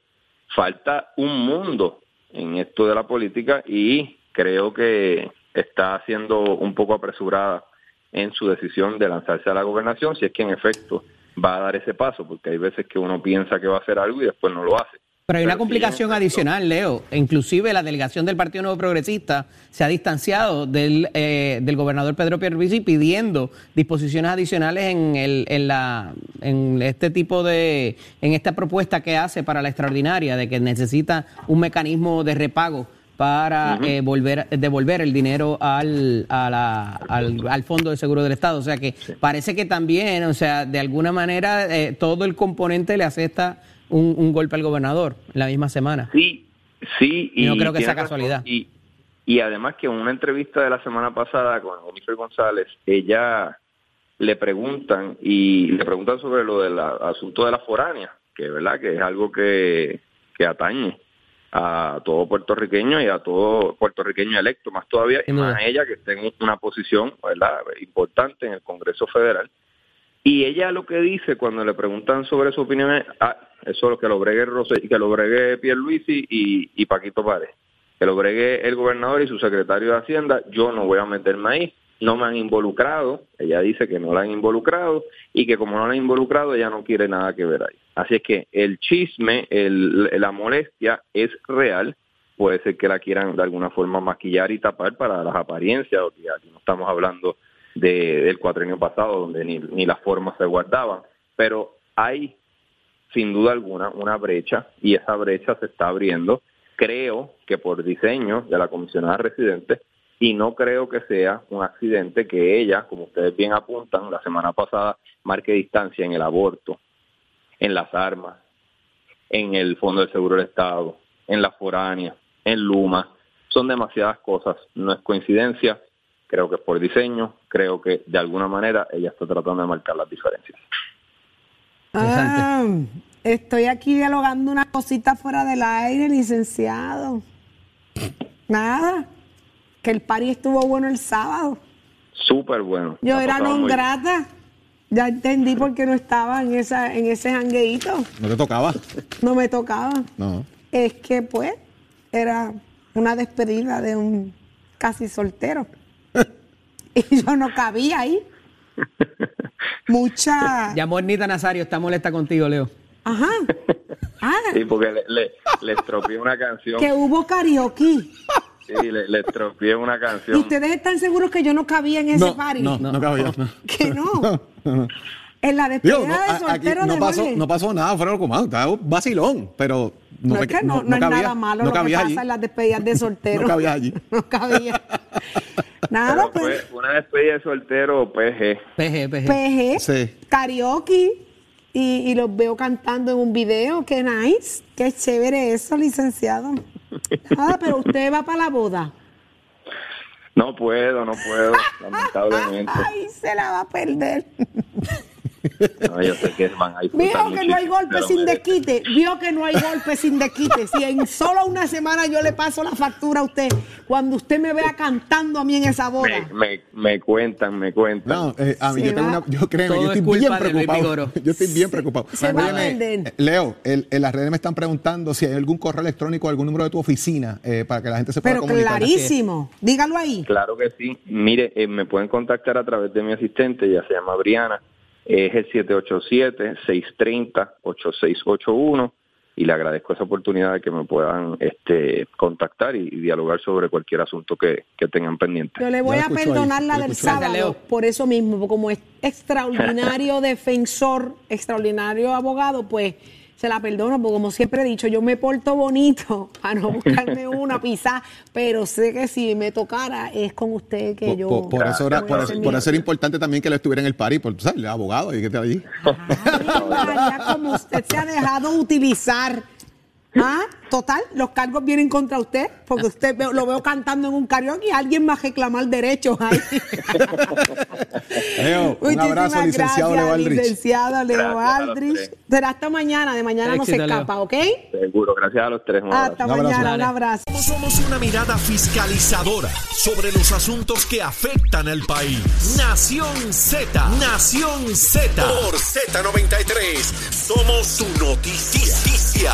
falta un mundo en esto de la política y creo que está siendo un poco apresurada en su decisión de lanzarse a la gobernación, si es que en efecto va a dar ese paso, porque hay veces que uno piensa que va a hacer algo y después no lo hace. Pero hay una complicación adicional, Leo. Inclusive la delegación del Partido Nuevo Progresista se ha distanciado del, eh, del gobernador Pedro Pierluisi pidiendo disposiciones adicionales en, el, en, la, en este tipo de, en esta propuesta que hace para la extraordinaria, de que necesita un mecanismo de repago para eh, volver devolver el dinero al, a la- al, al Fondo de Seguro del Estado. O sea que parece que también, o sea, de alguna manera eh, todo el componente le acepta un, un golpe al gobernador en la misma semana. Sí, sí. Y no creo que sea casualidad. Y, y además que en una entrevista de la semana pasada con Jennifer González, ella le preguntan y le preguntan sobre lo del asunto de la foránea, que verdad que es algo que, que atañe a todo puertorriqueño y a todo puertorriqueño electo, más todavía, y más ella que está en una posición verdad importante en el Congreso Federal. Y ella lo que dice cuando le preguntan sobre su opinión es, ah, eso es lo que lo bregue Rosé, que lo bregue Pierluisi y, y Paquito Párez, que lo bregue el gobernador y su secretario de Hacienda, yo no voy a meterme ahí, no me han involucrado, ella dice que no la han involucrado y que como no la han involucrado ella no quiere nada que ver ahí. Así es que el chisme, el, la molestia es real, puede ser que la quieran de alguna forma maquillar y tapar para las apariencias, porque aquí no estamos hablando de- del cuatrenio pasado donde ni, ni las formas se guardaban, pero hay sin duda alguna una brecha y esa brecha se está abriendo, creo que por diseño de la comisionada residente y no creo que sea un accidente que ella, como ustedes bien apuntan, la semana pasada marque distancia en el aborto, en las armas, en el Fondo del Seguro del Estado, en la foránea, en Luma. Son demasiadas cosas, no es coincidencia, creo que es por diseño, creo que de alguna manera ella está tratando de marcar las diferencias. Ah, estoy aquí dialogando una cosita fuera del aire, licenciado. Nada. Que el party estuvo bueno el sábado. Súper bueno. Yo era non bien. grata. Ya entendí por qué no estaba en esa en ese jangueíto. No te tocaba. No me tocaba. No. Es que pues era una despedida de un casi soltero. Y yo no cabía ahí. Mucha. Llamó Ernita Nazario, está molesta contigo, Leo. Ajá. Ah, Sí, porque le, le, le estropeé una canción. que hubo karaoke. Sí, le, le estropeé una ¿Y canción. ustedes están seguros que yo no cabía en ese No, party? no, no, cabía. no. Que no. En la despedida Digo, no, de a- aquí soltero no de pasó, Jorge. no pasó nada fuera de lo común, estaba un vacilón, pero no, es que no, no es cabía, nada malo no lo que cabía pasa allí. en las despedidas de soltero. No cabía allí. No cabía. Nada, Pero pues. fue una despedida de soltero PG. PG, PG. PG, Sí. karaoke, y, y los veo cantando en un video. Qué nice, qué chévere eso, licenciado. Nada, pero usted va para la boda. No puedo, no puedo, lamentablemente. Ay, se la va a perder. No, yo sé que van a Vio que no hay golpe pero sin desquite. Vio que no hay golpe sin desquite. Si en solo una semana yo le paso la factura a usted, cuando usted me vea cantando a mí en esa boda. Me, me, me cuentan, me cuentan. No, eh, a mí yo tengo una, yo créeme, Todo yo es estoy bien culpa de Luis preocupado. Yo estoy bien preocupado. se va a Óyeme, perder. eh, Leo, el- en las redes me están preguntando si hay algún correo electrónico, algún número de tu oficina eh, para que la gente se pueda Pero comunicar. clarísimo. Dígalo ahí. Claro que sí. Mire, eh, me pueden contactar a través de mi asistente, ya se llama Briana. Es el 787-630-8681 y le agradezco esa oportunidad de que me puedan este, contactar y, y dialogar sobre cualquier asunto que, que tengan pendiente. Yo le voy a perdonar ahí, la del sábado Leo. por eso mismo, como es extraordinario defensor, extraordinario abogado, pues se la perdono, porque como siempre he dicho, yo me porto bonito para no buscarme una pizza, pero sé que si me tocara es con usted que Por, yo... por- por eso era, por, hacer eso, por mi- eso era importante también que él estuviera en el party, tú sabes, el abogado y que esté allí. Ay, María, como usted se ha dejado utilizar. Ah, total, los cargos vienen contra usted, porque usted lo veo cantando en un karaoke y alguien va a reclamar derechos ahí. Leo, un abrazo, licenciado gracias, Leo Aldrich. licenciado Leo Aldrich. Será hasta mañana, de mañana no se Éxito, Leo. escapa, ¿ok? Seguro, gracias a los tres. un. Hasta Un abrazo. mañana, un abrazo. Somos una mirada fiscalizadora sobre los asuntos que afectan al país. Nación Z, Nación Z. Por Z93, somos su noticia.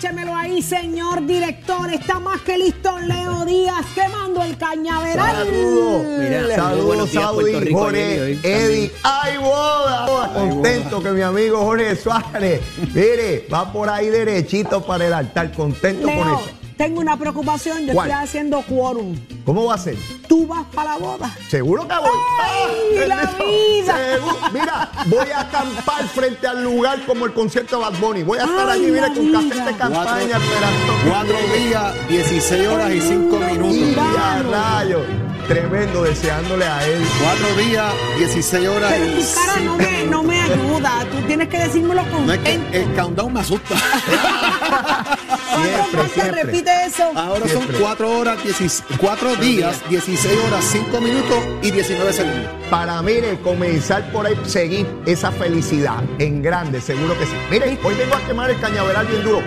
Pónchemelo ahí, señor director. Está más que listo Leo Díaz quemando el cañaveral. Saludos. Mira, Saludos, y Jorge, también. Eddie. ¡Ay, boda! boda! Contento que mi amigo Jorge Suárez, mire, va por ahí derechito para el altar. Contento con Leo, eso. Tengo una preocupación. Yo ¿Cuál? estoy haciendo quórum. ¿Cómo va a ser? Tú vas para la boda. ¿Seguro que voy? ¡Ay, la bendito. vida! Seguro. Mira, voy a acampar frente al lugar como el concierto de Bad Bunny. Voy a estar Ay, allí, mira, la con café vida. de campaña esperando. Cuatro días, 16 horas y 5 Y minutos. ya, rayos. Tremendo, deseándole a él. Cuatro días, 16 horas Pero tu cara no me, no me ayuda. Tú tienes que decírmelo con No es que el countdown me asusta. Siempre, siempre. repite eso? Ahora son. 4 horas, 16 cuatro días, 16 horas, 5 minutos y 19 segundos. Para, mire, comenzar por ahí, seguir esa felicidad en grande, seguro que sí. Mire, hoy vengo a quemar el cañaveral bien duro.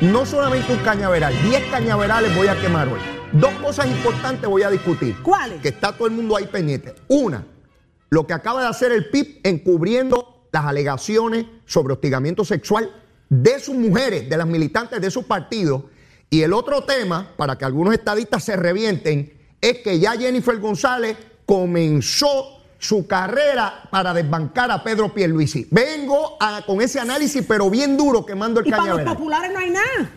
No solamente un cañaveral, 10 cañaverales voy a quemar hoy. Dos cosas importantes voy a discutir. ¿Cuáles? Que está todo el mundo ahí pendiente. Una, lo que acaba de hacer el PIB encubriendo las alegaciones sobre hostigamiento sexual de sus mujeres, de las militantes de sus partidos. Y el otro tema, para que algunos estadistas se revienten, es que ya Jennifer González comenzó su carrera para desbancar a Pedro Pierluisi. Vengo a- con ese análisis, pero bien duro, quemando el Y para los populares no hay nada.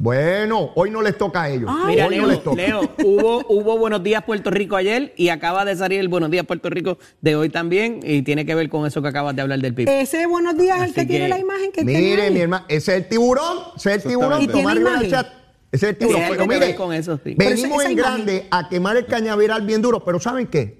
Bueno, hoy no les toca a ellos. Mira, hoy no Leo, les toca. Leo, hubo, hubo Buenos Días Puerto Rico ayer y acaba de salir el Buenos Días Puerto Rico de hoy también y tiene que ver con eso que acabas de hablar del PIB. Ese buenos días es el que, tiene la imagen que tiene Mire, mi hermano, ese es el tiburón, ese es el tiburón. ¿Y tiene Tomás Rivera imagen? Chat, Ese es el tiburón. Pero mire, ver con eso, sí. Pero venimos esa- esa en imagen- grande a quemar el cañaveral bien duro, pero ¿saben qué?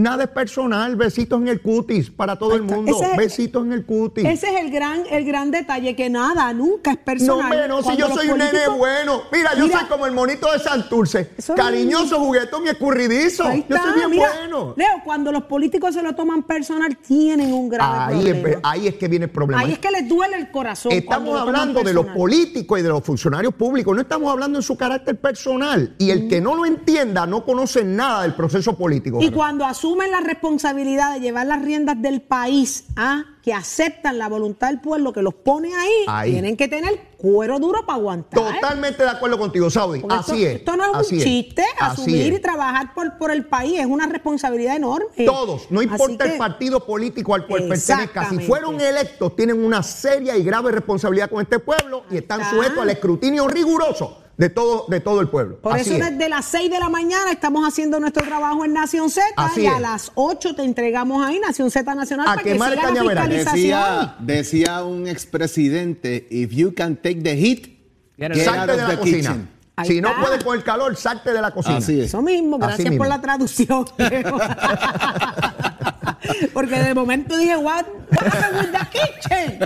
Nada es personal, besitos en el cutis para todo el mundo, Ese es- besitos en el cutis. Ese es el gran, el gran detalle, que nada, nunca es personal. no, si Cuando yo soy un nene bueno. Mira, yo Mira, soy como el monito de Santurce. Cariñoso, juguetón y escurridizo. Ahí Yo soy bien mira, bueno. Leo, cuando los políticos se lo toman personal, tienen un grave Ahí es, problema. ahí es que viene el problema. Ahí es que les duele el corazón. Estamos lo hablando de los políticos y de los funcionarios públicos, no estamos hablando en su carácter personal. Y el que no lo entienda no conoce nada del proceso político. Y cuando asumen la responsabilidad de llevar las riendas del país, ¿ah? que aceptan la voluntad del pueblo que los pone ahí, Ahí. tienen que tener cuero duro para aguantar. Totalmente de acuerdo contigo, Saudi. Porque Así esto, es. Esto no es así un chiste, asumir es. y trabajar por, por el país es una responsabilidad enorme. Todos, no importa el partido político al cual pertenezca. Si fueron electos, tienen una seria y grave responsabilidad con este pueblo y están está. sujetos al escrutinio riguroso de todo, de todo el pueblo. Por Así eso es. desde las 6 de la mañana estamos haciendo nuestro trabajo en Nación Z Así y a es. las 8 te entregamos ahí Nación Z Nacional A para que quemar el siga la cañaveral. fiscalización. Decía, decía un expresidente, if you can take the heat, Get out de of la the cocina. kitchen. Ahí Si no está. puedes con el calor, salte de la cocina. Así es. Eso mismo, Así gracias mismo. por la traducción. Porque de momento dije, what, what happened with the kitchen?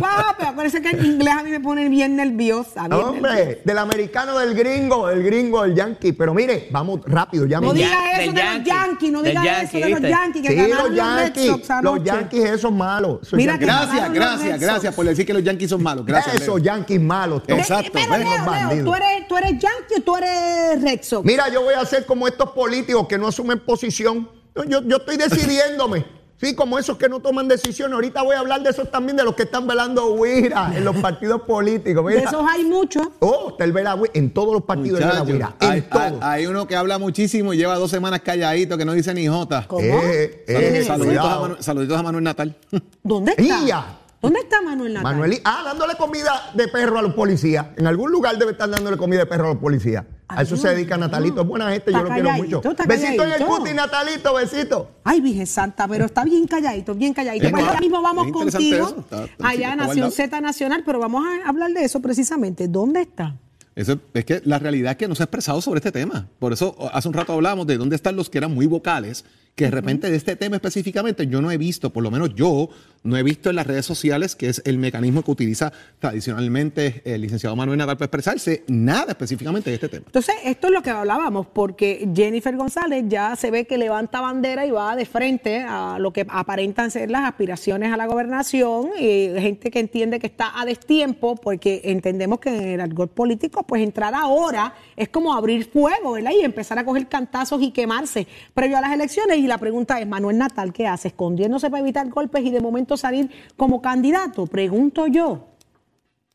What happened? Parece que en inglés a mí me pone bien nerviosa. bien nerviosa. Hombre, del americano, del gringo, del gringo, del yankee. Pero mire, vamos rápido, ya No diga eso del de los Yankee. Yankees, no diga Yankee, eso de los. Yankees que Sí, ganaron los los yankees, los yankees esos malos. esos Mira yankees. que- Gracias, los gracias, gracias por decir que los Yankees son malos. Gracias. esos Leo. yankees malos. Exacto, Pero. Leo, Los Leo. ¿tú eres, ¿tú eres Yankee o tú eres Red Sox? Mira, yo voy a ser como estos políticos que no asumen posición. No, Yo, yo estoy decidiéndome. Sí, como esos que no toman decisiones. Ahorita voy a hablar de esos también, de los que están velando huira en los partidos políticos. de esos hay muchos. Oh, está el vela huira. En todos los partidos el vela Muchacho, huira. En hay, hay- todos. hay uno que habla muchísimo y lleva dos semanas calladito que no dice ni jota. ¿Cómo? Eh, eh, Saluditos, saluditos a cuidado. Manu- saluditos a Manuel Natal. ¿Dónde está? ¡Ya! ¿Dónde está Manuel Natal? Manuel, ah, dándole comida de perro a los policías. En algún lugar debe estar dándole comida de perro a los policías. A eso se dedica Natalito. Es buena gente, yo lo quiero mucho. Besito en el cuti, Natalito, besito. Ay, Virgen Santa, pero está bien calladito, bien calladito. Es Pues ahora mismo vamos es contigo eso, está- está allá Nación. Z Nacional, pero vamos a hablar de eso precisamente. ¿Dónde está? Eso, es que la realidad es que no se ha expresado sobre este tema. Por eso hace un rato hablábamos de dónde están los que eran muy vocales que de repente de este tema específicamente yo no he visto, por lo menos yo no he visto en las redes sociales, que es el mecanismo que utiliza tradicionalmente el licenciado Manuel Natal para expresarse, nada específicamente de este tema. Entonces, esto es lo que hablábamos, porque Jennifer González ya se ve que levanta bandera y va de frente a lo que aparentan ser las aspiraciones a la gobernación, y gente que entiende que está a destiempo, porque entendemos que en el argot político, pues entrar ahora es como abrir fuego, ¿verdad? Y empezar a coger cantazos y quemarse previo a las elecciones. Y la pregunta es, Manuel Natal, ¿qué hace? ¿Escondiéndose para evitar golpes y de momento salir como candidato? Pregunto yo.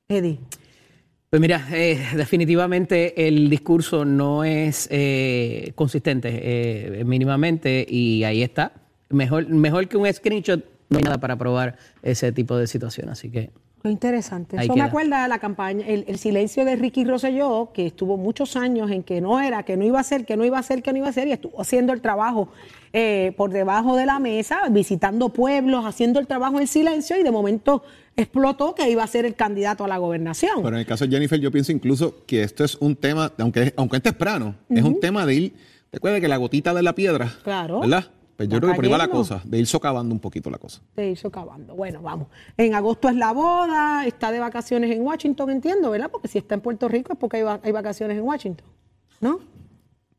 Eddie. Pues mira, eh, definitivamente el discurso no es eh, consistente eh, mínimamente y ahí está. Mejor, mejor que un screenshot, no hay nada para probar ese tipo de situación. Así que Qué interesante. Ahí Eso me acuerda de la campaña, el, el silencio de Ricky Rosselló, que estuvo muchos años en que no era, que no iba a ser, que no iba a ser, que no iba a ser, y estuvo haciendo el trabajo eh, por debajo de la mesa, visitando pueblos, haciendo el trabajo en silencio, y de momento explotó que iba a ser el candidato a la gobernación. Pero en el caso de Jennifer, yo pienso incluso que esto es un tema, aunque, aunque es temprano, es un tema de ir, recuerda que la gotita de la piedra, Claro. ¿verdad? Pues yo creo que va la cosa, de ir socavando un poquito la cosa. Se hizo acabando. Bueno, vamos. En agosto es la boda, está de vacaciones en Washington, entiendo, ¿verdad? Porque si está en Puerto Rico es porque hay, va- hay vacaciones en Washington. ¿No?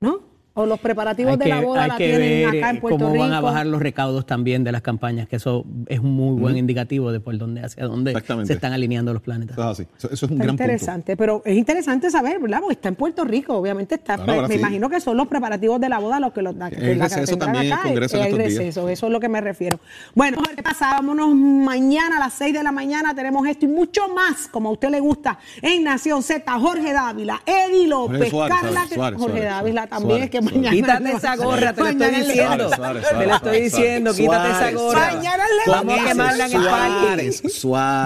¿No? O los preparativos hay de que, la boda hay la tienen ver acá en Puerto cómo Rico. van a bajar los recaudos también de las campañas, que eso es un muy buen indicativo de por dónde, hacia dónde se están alineando los planetas. Eso es así. Eso, eso es un Está gran punto. interesante, pero es interesante saber, ¿verdad? Porque está en Puerto Rico, obviamente está. Me sí. imagino que son los preparativos de la boda los que los la, que- Hay la que receso también en el acá, Congreso en hay estos días. receso, eso es lo que me refiero. Bueno, ¿qué pasa? Vámonos mañana a las 6 de la mañana, tenemos esto y mucho más, como a usted le gusta, en Nación Z, Jorge Dávila, Eddie López, Jorge Suárez, Carla, Suárez, Jorge Suárez, Dávila Suárez, también, es que. Mañana. Quítate esa gorra, te lo estoy diciendo. Te lo estoy diciendo, quítate esa gorra. Mañana le Vamos a quemarla en el parque.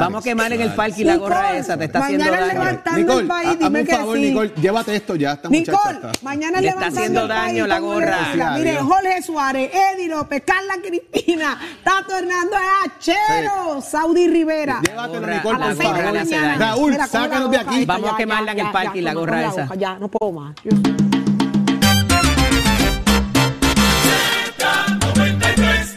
Vamos a quemar en el parque y la gorra esa te está haciendo mañana daño. levantando Nicole, el país, ha- dime hazme un que favor, sí. Nicole, llévate esto ya, Nicole, mañana Le está haciendo daño la gorra. Mire. Jorge Suárez, Eddie López, Carla Cristina, Tato Hernández Achero, Saudi Rivera. Llévatelo, Nicole, por daño. Raúl, sácanos de aquí. Vamos a quemarla en el parque y la gorra esa. Ya, no puedo más. Yo-